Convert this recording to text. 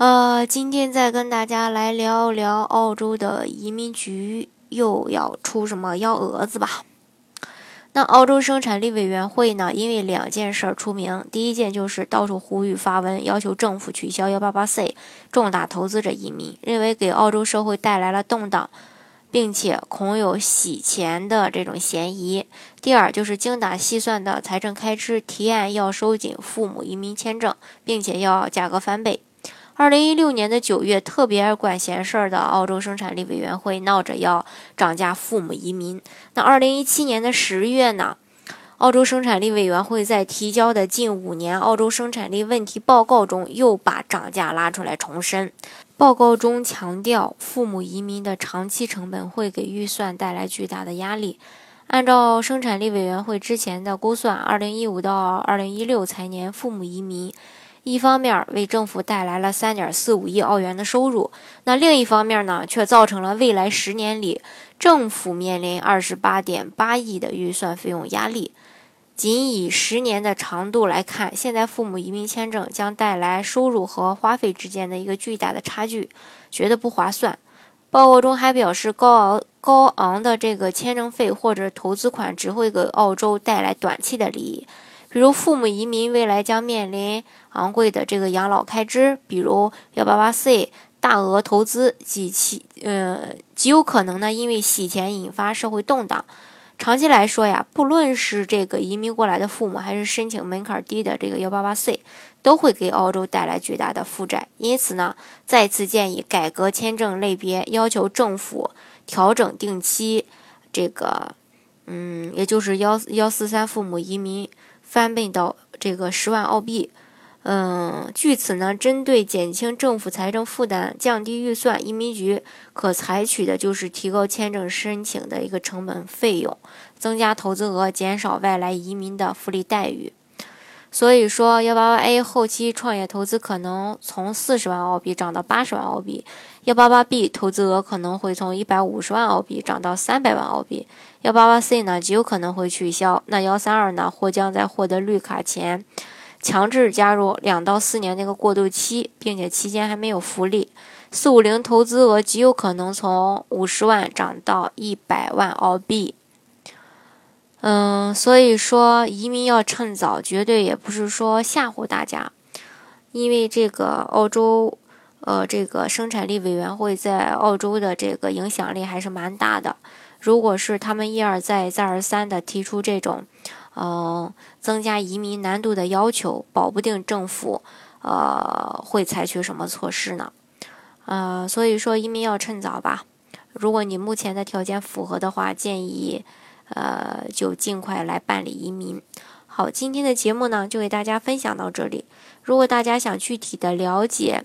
呃，今天再跟大家来聊聊澳洲的移民局又要出什么幺蛾子吧。那澳洲生产力委员会呢，因为两件事儿出名，第一件就是到处呼吁发文要求政府取消幺八八 C 重大投资者移民，认为给澳洲社会带来了动荡，并且恐有洗钱的这种嫌疑。第二就是精打细算的财政开支，提案要收紧父母移民签证，并且要价格翻倍。二零一六年的九月，特别爱管闲事儿的澳洲生产力委员会闹着要涨价父母移民。那二零一七年的十月呢，澳洲生产力委员会在提交的近五年澳洲生产力问题报告中，又把涨价拉出来重申。报告中强调，父母移民的长期成本会给预算带来巨大的压力。按照生产力委员会之前的估算，二零一五到二零一六财年父母移民。一方面为政府带来了三点四五亿澳元的收入，那另一方面呢，却造成了未来十年里政府面临二十八点八亿的预算费用压力。仅以十年的长度来看，现在父母移民签证将带来收入和花费之间的一个巨大的差距，觉得不划算。报告中还表示，高昂高昂的这个签证费或者投资款只会给澳洲带来短期的利益。比如父母移民未来将面临昂贵的这个养老开支，比如幺八八 C 大额投资及其呃极有可能呢因为洗钱引发社会动荡。长期来说呀，不论是这个移民过来的父母，还是申请门槛低的这个幺八八 C，都会给澳洲带来巨大的负债。因此呢，再次建议改革签证类别，要求政府调整定期这个嗯，也就是幺幺四三父母移民。翻倍到这个十万澳币，嗯，据此呢，针对减轻政府财政负担、降低预算，移民局可采取的就是提高签证申请的一个成本费用，增加投资额，减少外来移民的福利待遇。所以说，幺八八 A 后期创业投资可能从四十万澳币涨到八十万澳币；幺八八 B 投资额可能会从一百五十万澳币涨到三百万澳币；幺八八 C 呢极有可能会取消。那幺三二呢或将在获得绿卡前强制加入两到四年那个过渡期，并且期间还没有福利。四五零投资额极有可能从五十万涨到一百万澳币。嗯，所以说移民要趁早，绝对也不是说吓唬大家，因为这个澳洲，呃，这个生产力委员会在澳洲的这个影响力还是蛮大的。如果是他们一而再、再而三的提出这种，嗯，增加移民难度的要求，保不定政府，呃，会采取什么措施呢？呃，所以说移民要趁早吧。如果你目前的条件符合的话，建议。呃，就尽快来办理移民。好，今天的节目呢，就给大家分享到这里。如果大家想具体的了解，